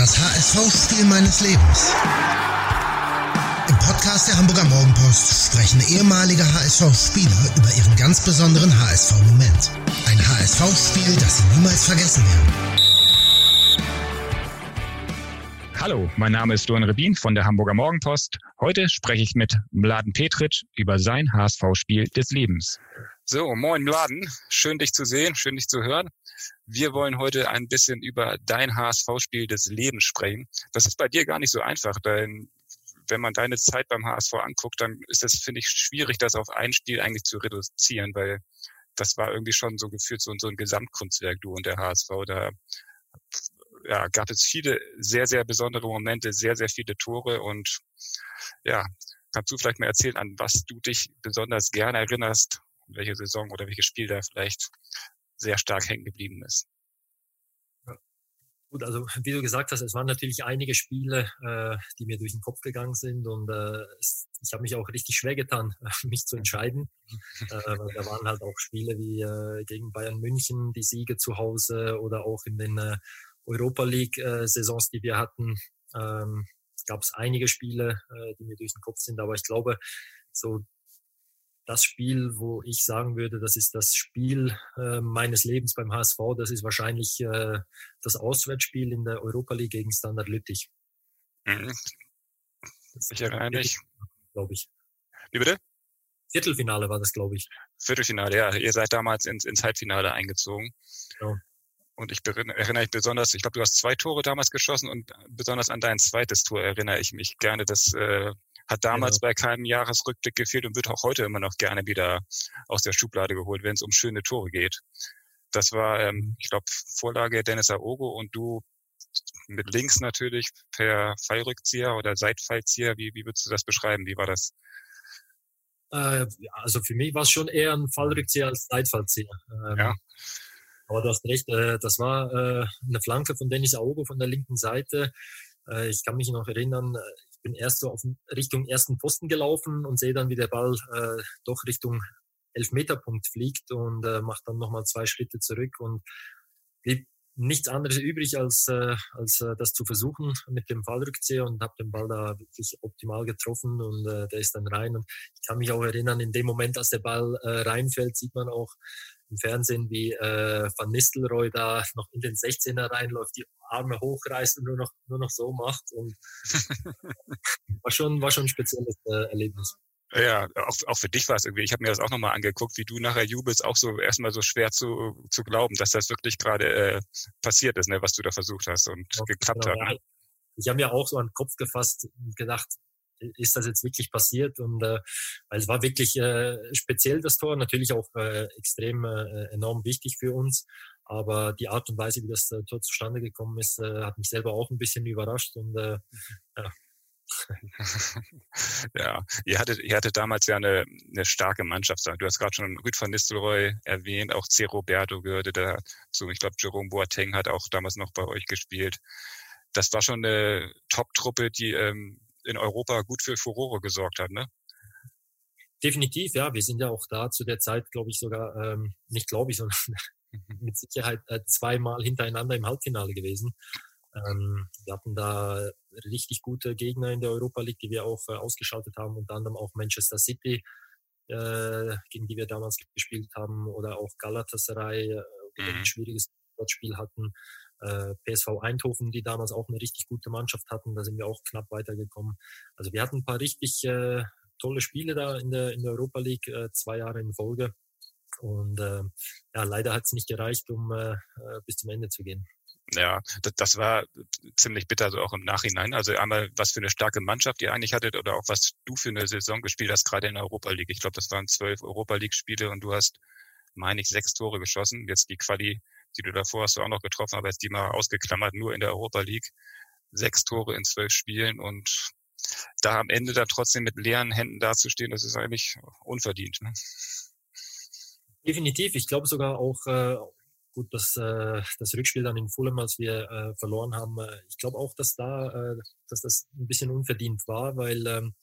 Das HSV-Spiel meines Lebens. Im Podcast der Hamburger Morgenpost sprechen ehemalige HSV-Spieler über ihren ganz besonderen HSV-Moment. Ein HSV-Spiel, das sie niemals vergessen werden. Hallo, mein Name ist Duan Rebin von der Hamburger Morgenpost. Heute spreche ich mit Mladen Petric über sein HSV-Spiel des Lebens. So, moin Mladen. Schön dich zu sehen, schön dich zu hören. Wir wollen heute ein bisschen über dein HSV-Spiel des Lebens sprechen. Das ist bei dir gar nicht so einfach, denn wenn man deine Zeit beim HSV anguckt, dann ist es, finde ich, schwierig, das auf ein Spiel eigentlich zu reduzieren, weil das war irgendwie schon so gefühlt so, so ein Gesamtkunstwerk, du und der HSV. Da ja, gab es viele sehr, sehr besondere Momente, sehr, sehr viele Tore und ja, kannst du vielleicht mal erzählen, an was du dich besonders gerne erinnerst, welche Saison oder welches Spiel da vielleicht sehr stark hängen geblieben ist. Gut, also wie du gesagt hast, es waren natürlich einige Spiele, äh, die mir durch den Kopf gegangen sind und äh, ich habe mich auch richtig schwer getan, mich zu entscheiden. äh, da waren halt auch Spiele wie äh, gegen Bayern München, die Siege zu Hause oder auch in den äh, Europa League-Saisons, äh, die wir hatten, ähm, gab es einige Spiele, äh, die mir durch den Kopf sind. Aber ich glaube, so das Spiel, wo ich sagen würde, das ist das Spiel äh, meines Lebens beim HSV, das ist wahrscheinlich äh, das Auswärtsspiel in der Europa League gegen Standard Lüttich. Mhm. Ich erinnere mich. Glaube ich. Wie bitte? Viertelfinale war das, glaube ich. Viertelfinale, ja. Ihr seid damals ins, ins Halbfinale eingezogen. Genau. Und ich erinnere mich besonders, ich glaube, du hast zwei Tore damals geschossen und besonders an dein zweites Tor erinnere ich mich gerne. Das äh, hat damals ja. bei keinem Jahresrückblick gefehlt und wird auch heute immer noch gerne wieder aus der Schublade geholt, wenn es um schöne Tore geht. Das war, ähm, ich glaube, Vorlage Dennis Aogo und du mit links natürlich per Fallrückzieher oder Seitfallzieher. Wie, wie würdest du das beschreiben? Wie war das? Äh, also für mich war es schon eher ein Fallrückzieher als Seitfallzieher. Ähm, ja. Aber du hast recht, äh, das war äh, eine Flanke von Dennis Aogo von der linken Seite. Äh, ich kann mich noch erinnern, bin erst so auf Richtung ersten Posten gelaufen und sehe dann, wie der Ball äh, doch Richtung Elfmeterpunkt fliegt und äh, macht dann nochmal zwei Schritte zurück und blieb nichts anderes übrig, als, äh, als äh, das zu versuchen mit dem Fallrückzieher und habe den Ball da wirklich optimal getroffen und äh, der ist dann rein. Und ich kann mich auch erinnern, in dem Moment, als der Ball äh, reinfällt, sieht man auch im Fernsehen, wie äh, Van Nistelrooy da noch in den 16er reinläuft, die Arme hochreißt und nur noch, nur noch so macht. Und war, schon, war schon ein spezielles äh, Erlebnis. Ja, auch, auch für dich war es irgendwie. Ich habe mir das auch nochmal angeguckt, wie du nachher jubelst, auch so erstmal so schwer zu, zu glauben, dass das wirklich gerade äh, passiert ist, ne, was du da versucht hast und ja, geklappt genau, hat. Ne? Ich habe mir auch so an den Kopf gefasst und gedacht, ist das jetzt wirklich passiert? Und äh, es war wirklich äh, speziell das Tor, natürlich auch äh, extrem äh, enorm wichtig für uns. Aber die Art und Weise, wie das äh, Tor zustande gekommen ist, äh, hat mich selber auch ein bisschen überrascht und äh, ja. ja, ihr hattet, ihr hattet damals ja eine, eine starke Mannschaft. Du hast gerade schon Rüd van Nistelrooy erwähnt, auch C. Roberto gehörte dazu. Ich glaube, Jerome Boateng hat auch damals noch bei euch gespielt. Das war schon eine Top-Truppe, die ähm, in Europa gut für Furore gesorgt hat, ne? Definitiv, ja. Wir sind ja auch da zu der Zeit, glaube ich, sogar, ähm, nicht glaube ich, sondern mit Sicherheit äh, zweimal hintereinander im Halbfinale gewesen. Ähm, wir hatten da richtig gute Gegner in der Europa League, die wir auch äh, ausgeschaltet haben, unter anderem auch Manchester City, äh, gegen die wir damals gespielt haben, oder auch Galatasaray, äh, die mhm. ein schwieriges Spiel hatten. Äh, PSV Eindhoven, die damals auch eine richtig gute Mannschaft hatten, da sind wir auch knapp weitergekommen. Also wir hatten ein paar richtig äh, tolle Spiele da in der, in der Europa League, äh, zwei Jahre in Folge. Und äh, ja, leider hat es nicht gereicht, um äh, äh, bis zum Ende zu gehen. Ja, das, das war ziemlich bitter, so auch im Nachhinein. Also einmal, was für eine starke Mannschaft ihr eigentlich hattet oder auch was du für eine Saison gespielt hast, gerade in der Europa League. Ich glaube, das waren zwölf Europa League-Spiele und du hast, meine ich, sechs Tore geschossen. Jetzt die Quali, die du davor hast du auch noch getroffen, aber jetzt die mal ausgeklammert, nur in der Europa League. Sechs Tore in zwölf Spielen und da am Ende dann trotzdem mit leeren Händen dazustehen, das ist eigentlich unverdient. Ne? Definitiv. Ich glaube sogar auch, äh, gut, dass äh, das Rückspiel dann in Fulham, als wir äh, verloren haben, äh, ich glaube auch, dass da, äh, dass das ein bisschen unverdient war, weil ähm,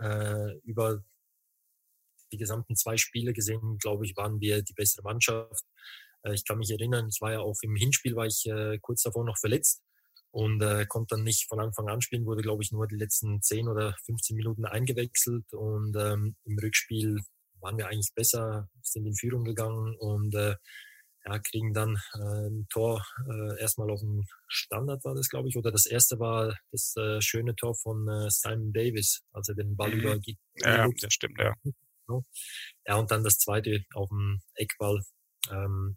äh, über die gesamten zwei Spiele gesehen, glaube ich, waren wir die bessere Mannschaft. Äh, ich kann mich erinnern, ich war ja auch im Hinspiel, war ich äh, kurz davor noch verletzt und äh, konnte dann nicht von Anfang an spielen, wurde, glaube ich, nur die letzten 10 oder 15 Minuten eingewechselt und ähm, im Rückspiel waren wir eigentlich besser, sind in Führung gegangen und äh, ja, kriegen dann äh, ein Tor äh, erstmal auf dem Standard war das, glaube ich, oder das erste war das äh, schöne Tor von äh, Simon Davis, als er den Ball mhm. über Ja, das stimmt, ja. Ja, und dann das zweite auf dem Eckball. Ähm,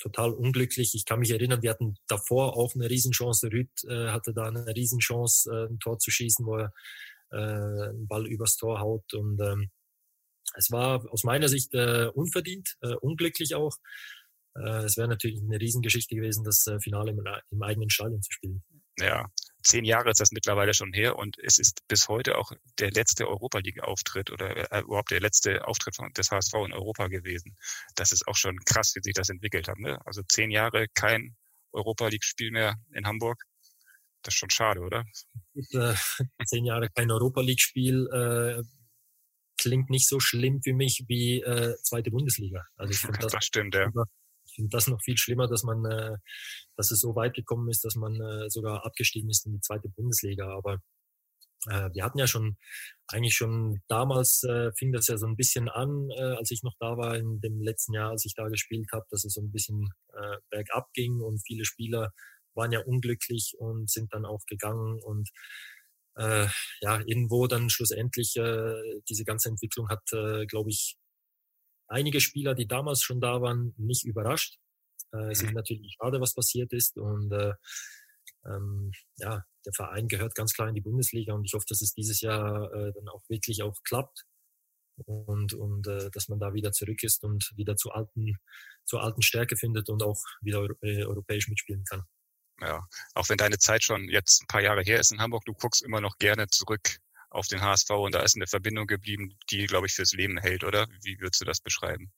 total unglücklich. Ich kann mich erinnern, wir hatten davor auch eine Riesenchance. Rüd äh, hatte da eine Riesenchance, äh, ein Tor zu schießen, wo er äh, einen Ball übers Tor haut. Und ähm, es war aus meiner Sicht äh, unverdient, äh, unglücklich auch. Äh, es wäre natürlich eine Riesengeschichte gewesen, das äh, Finale im, im eigenen Stadion zu spielen. Ja, zehn Jahre ist das mittlerweile schon her und es ist bis heute auch der letzte Europa League-Auftritt oder äh, überhaupt der letzte Auftritt von, des HSV in Europa gewesen. Das ist auch schon krass, wie sich das entwickelt hat. Ne? Also zehn Jahre kein Europa League-Spiel mehr in Hamburg. Das ist schon schade, oder? Ist, äh, zehn Jahre kein Europa League-Spiel äh, klingt nicht so schlimm für mich wie äh, zweite Bundesliga. Also ich finde das, das stimmt, ja finde das noch viel schlimmer, dass man, äh, dass es so weit gekommen ist, dass man äh, sogar abgestiegen ist in die zweite Bundesliga. Aber äh, wir hatten ja schon, eigentlich schon damals äh, fing das ja so ein bisschen an, äh, als ich noch da war in dem letzten Jahr, als ich da gespielt habe, dass es so ein bisschen äh, bergab ging und viele Spieler waren ja unglücklich und sind dann auch gegangen und äh, ja, irgendwo dann schlussendlich äh, diese ganze Entwicklung hat, äh, glaube ich, einige Spieler, die damals schon da waren, nicht überrascht. Äh, es ist mhm. natürlich schade, was passiert ist. Und äh, ähm, ja, der Verein gehört ganz klar in die Bundesliga und ich hoffe, dass es dieses Jahr äh, dann auch wirklich auch klappt und, und äh, dass man da wieder zurück ist und wieder zu alten, zur alten Stärke findet und auch wieder äh, europäisch mitspielen kann. Ja, auch wenn deine Zeit schon jetzt ein paar Jahre her ist in Hamburg, du guckst immer noch gerne zurück auf den HSV und da ist eine Verbindung geblieben, die, glaube ich, fürs Leben hält, oder? Wie würdest du das beschreiben?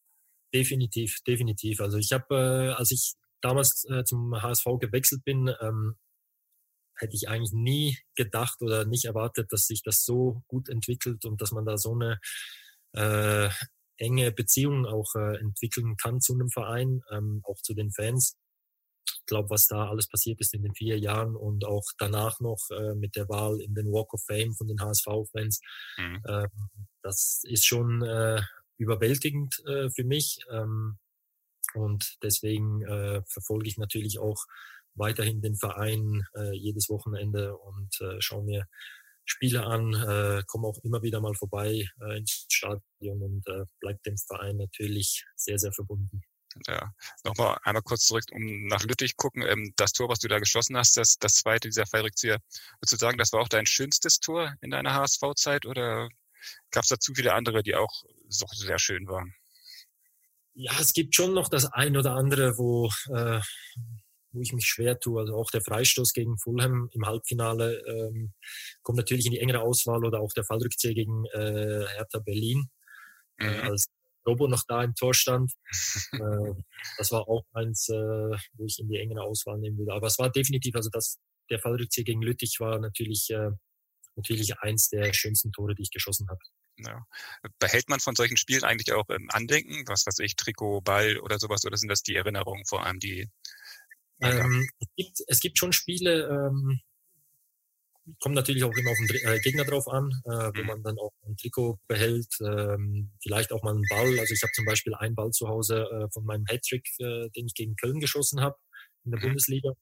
Definitiv, definitiv. Also ich habe, äh, als ich damals äh, zum HSV gewechselt bin, ähm, hätte ich eigentlich nie gedacht oder nicht erwartet, dass sich das so gut entwickelt und dass man da so eine äh, enge Beziehung auch äh, entwickeln kann zu einem Verein, ähm, auch zu den Fans glaube, was da alles passiert ist in den vier Jahren und auch danach noch äh, mit der Wahl in den Walk of Fame von den HSV-Fans, mhm. äh, das ist schon äh, überwältigend äh, für mich. Ähm, und deswegen äh, verfolge ich natürlich auch weiterhin den Verein äh, jedes Wochenende und schaue mir Spiele an, äh, komme auch immer wieder mal vorbei äh, ins Stadion und äh, bleibe dem Verein natürlich sehr, sehr verbunden. Ja, nochmal einmal kurz zurück, um nach Lüttich gucken. Ähm, das Tor, was du da geschossen hast, das, das zweite dieser Fallrückzieher, würdest du sagen, das war auch dein schönstes Tor in deiner HSV-Zeit oder gab es da zu viele andere, die auch so sehr schön waren? Ja, es gibt schon noch das ein oder andere, wo, äh, wo ich mich schwer tue. Also auch der Freistoß gegen Fulham im Halbfinale ähm, kommt natürlich in die engere Auswahl oder auch der Fallrückzieher gegen äh, Hertha Berlin. Äh, mhm. Äh, als Robo noch da im Tor stand. äh, das war auch eins, äh, wo ich in die engere Auswahl nehmen würde. Aber es war definitiv, also das, der Fallrückzieher gegen Lüttich war natürlich, äh, natürlich eins der schönsten Tore, die ich geschossen habe. Ja. Behält man von solchen Spielen eigentlich auch im Andenken, was weiß ich, Trikot, Ball oder sowas, oder sind das die Erinnerungen vor allem, die ähm, es, gibt, es gibt schon Spiele, ähm, kommt natürlich auch immer auf den äh, Gegner drauf an, äh, wo mhm. man dann auch ein Trikot behält, ähm, vielleicht auch mal einen Ball. Also ich habe zum Beispiel einen Ball zu Hause äh, von meinem Hattrick, äh, den ich gegen Köln geschossen habe in der mhm. Bundesliga.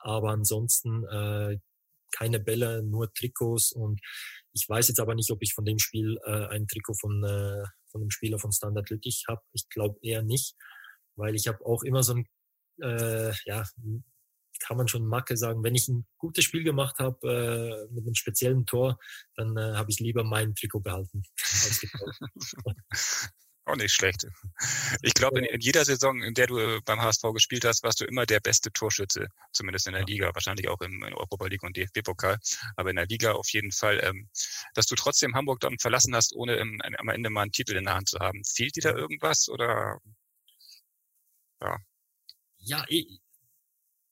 Aber ansonsten äh, keine Bälle, nur Trikots und ich weiß jetzt aber nicht, ob ich von dem Spiel äh, ein Trikot von, äh, von dem Spieler von Standard Lüttich habe. Ich glaube eher nicht, weil ich habe auch immer so ein äh, ja, kann man schon Macke sagen, wenn ich ein gutes Spiel gemacht habe äh, mit einem speziellen Tor, dann äh, habe ich lieber mein Trikot behalten. Auch nicht schlecht. Ich glaube, in, in, jeder Saison, in der du äh, beim HSV gespielt hast, warst du immer der beste Torschütze, zumindest in der Liga, wahrscheinlich auch im, in Europa League und DFB-Pokal, aber in der Liga auf jeden Fall. Ähm, dass du trotzdem Hamburg dann verlassen hast, ohne im, am Ende mal einen Titel in der Hand zu haben. Fehlt dir da irgendwas oder? Ja. Ja, ich,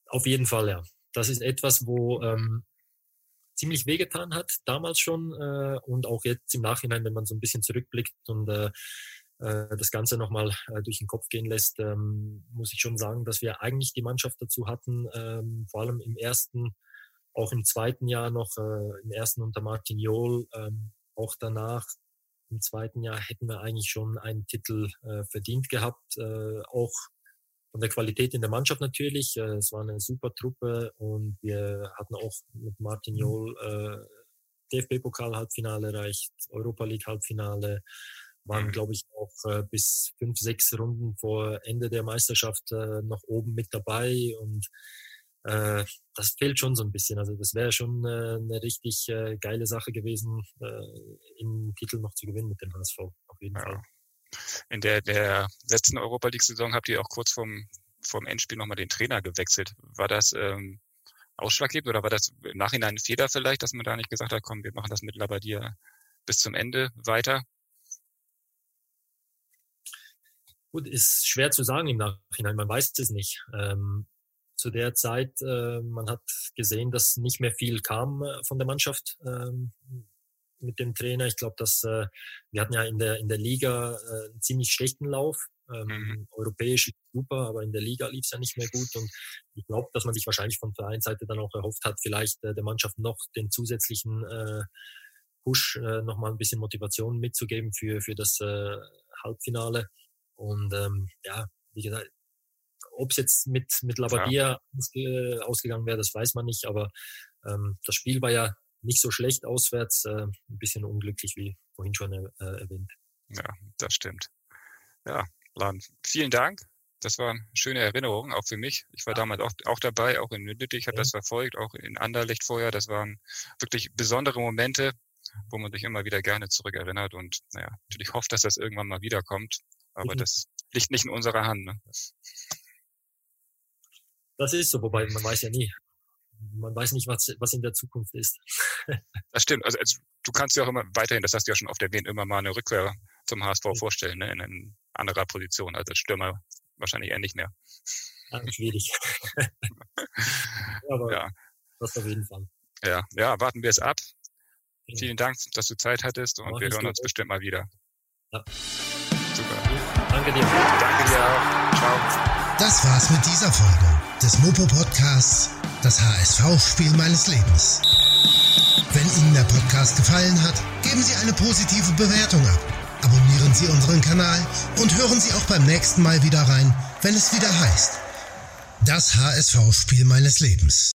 auf jeden Fall, ja. Das ist etwas, wo ähm, ziemlich wehgetan hat, damals schon äh, und auch jetzt im Nachhinein, wenn man so ein bisschen zurückblickt und äh, äh, das Ganze nochmal äh, durch den Kopf gehen lässt, ähm, muss ich schon sagen, dass wir eigentlich die Mannschaft dazu hatten, ähm, vor allem im ersten, auch im zweiten Jahr noch, äh, im ersten unter Martin Jol, ähm, auch danach im zweiten Jahr hätten wir eigentlich schon einen Titel äh, verdient gehabt, äh, auch von der Qualität in der Mannschaft natürlich. Äh, es war eine super Truppe und wir hatten auch mit Martin Jol äh, DFB-Pokal-Halbfinale erreicht, Europa League-Halbfinale, waren, mhm. glaube ich, auch äh, bis fünf, sechs Runden vor Ende der Meisterschaft äh, noch oben mit dabei und äh, das fehlt schon so ein bisschen. Also das wäre schon äh, eine richtig äh, geile Sache gewesen, äh, im Titel noch zu gewinnen mit dem HSV, auf jeden ja. Fall. In der, der letzten Europa League-Saison habt ihr auch kurz vorm, vorm Endspiel nochmal den Trainer gewechselt. War das ähm, ausschlaggebend oder war das im Nachhinein ein Fehler vielleicht, dass man da nicht gesagt hat, komm, wir machen das mit Labadia bis zum Ende weiter? Gut, ist schwer zu sagen im Nachhinein, man weiß es nicht. Ähm, zu der Zeit, äh, man hat gesehen, dass nicht mehr viel kam äh, von der Mannschaft ähm, mit dem Trainer. Ich glaube, dass äh, wir hatten ja in der in der Liga äh, einen ziemlich schlechten Lauf. Ähm, mhm. Europäisch super, aber in der Liga lief es ja nicht mehr gut. Und ich glaube, dass man sich wahrscheinlich von Vereinsseite dann auch erhofft hat, vielleicht äh, der Mannschaft noch den zusätzlichen äh, Push, äh, nochmal ein bisschen Motivation mitzugeben für, für das äh, Halbfinale. Und ähm, ja, wie gesagt, ob es jetzt mit, mit Labadia ja. ausgegangen wäre, das weiß man nicht, aber ähm, das Spiel war ja nicht so schlecht auswärts, äh, ein bisschen unglücklich, wie vorhin schon äh, erwähnt. Ja, das stimmt. Ja, Laden, vielen Dank. Das war eine schöne Erinnerung, auch für mich. Ich war ja. damals auch, auch dabei, auch in Lüttich, ich habe ja. das verfolgt, auch in Anderlecht vorher. Das waren wirklich besondere Momente, wo man sich immer wieder gerne zurückerinnert und naja, natürlich hofft, dass das irgendwann mal wiederkommt. Aber mhm. das liegt nicht in unserer Hand. Ne? Das ist so, wobei man weiß ja nie. Man weiß nicht, was, was in der Zukunft ist. das stimmt. Also, also du kannst dir auch immer weiterhin, das hast du ja schon oft erwähnt, immer mal eine Rückkehr zum HSV ja. vorstellen, ne? in, in anderer Position. Also als Stürmer wahrscheinlich eher nicht mehr. Ja, schwierig. Aber ja. das auf jeden Fall. Ja, ja, warten wir es ab. Ja. Vielen Dank, dass du Zeit hattest und wir hören uns bestimmt mal wieder. Ja. Super. Danke dir. Danke dir auch. Ciao. Das war's mit dieser Folge des Mopo Podcasts, das HSV-Spiel meines Lebens. Wenn Ihnen der Podcast gefallen hat, geben Sie eine positive Bewertung ab, abonnieren Sie unseren Kanal und hören Sie auch beim nächsten Mal wieder rein, wenn es wieder heißt, das HSV-Spiel meines Lebens.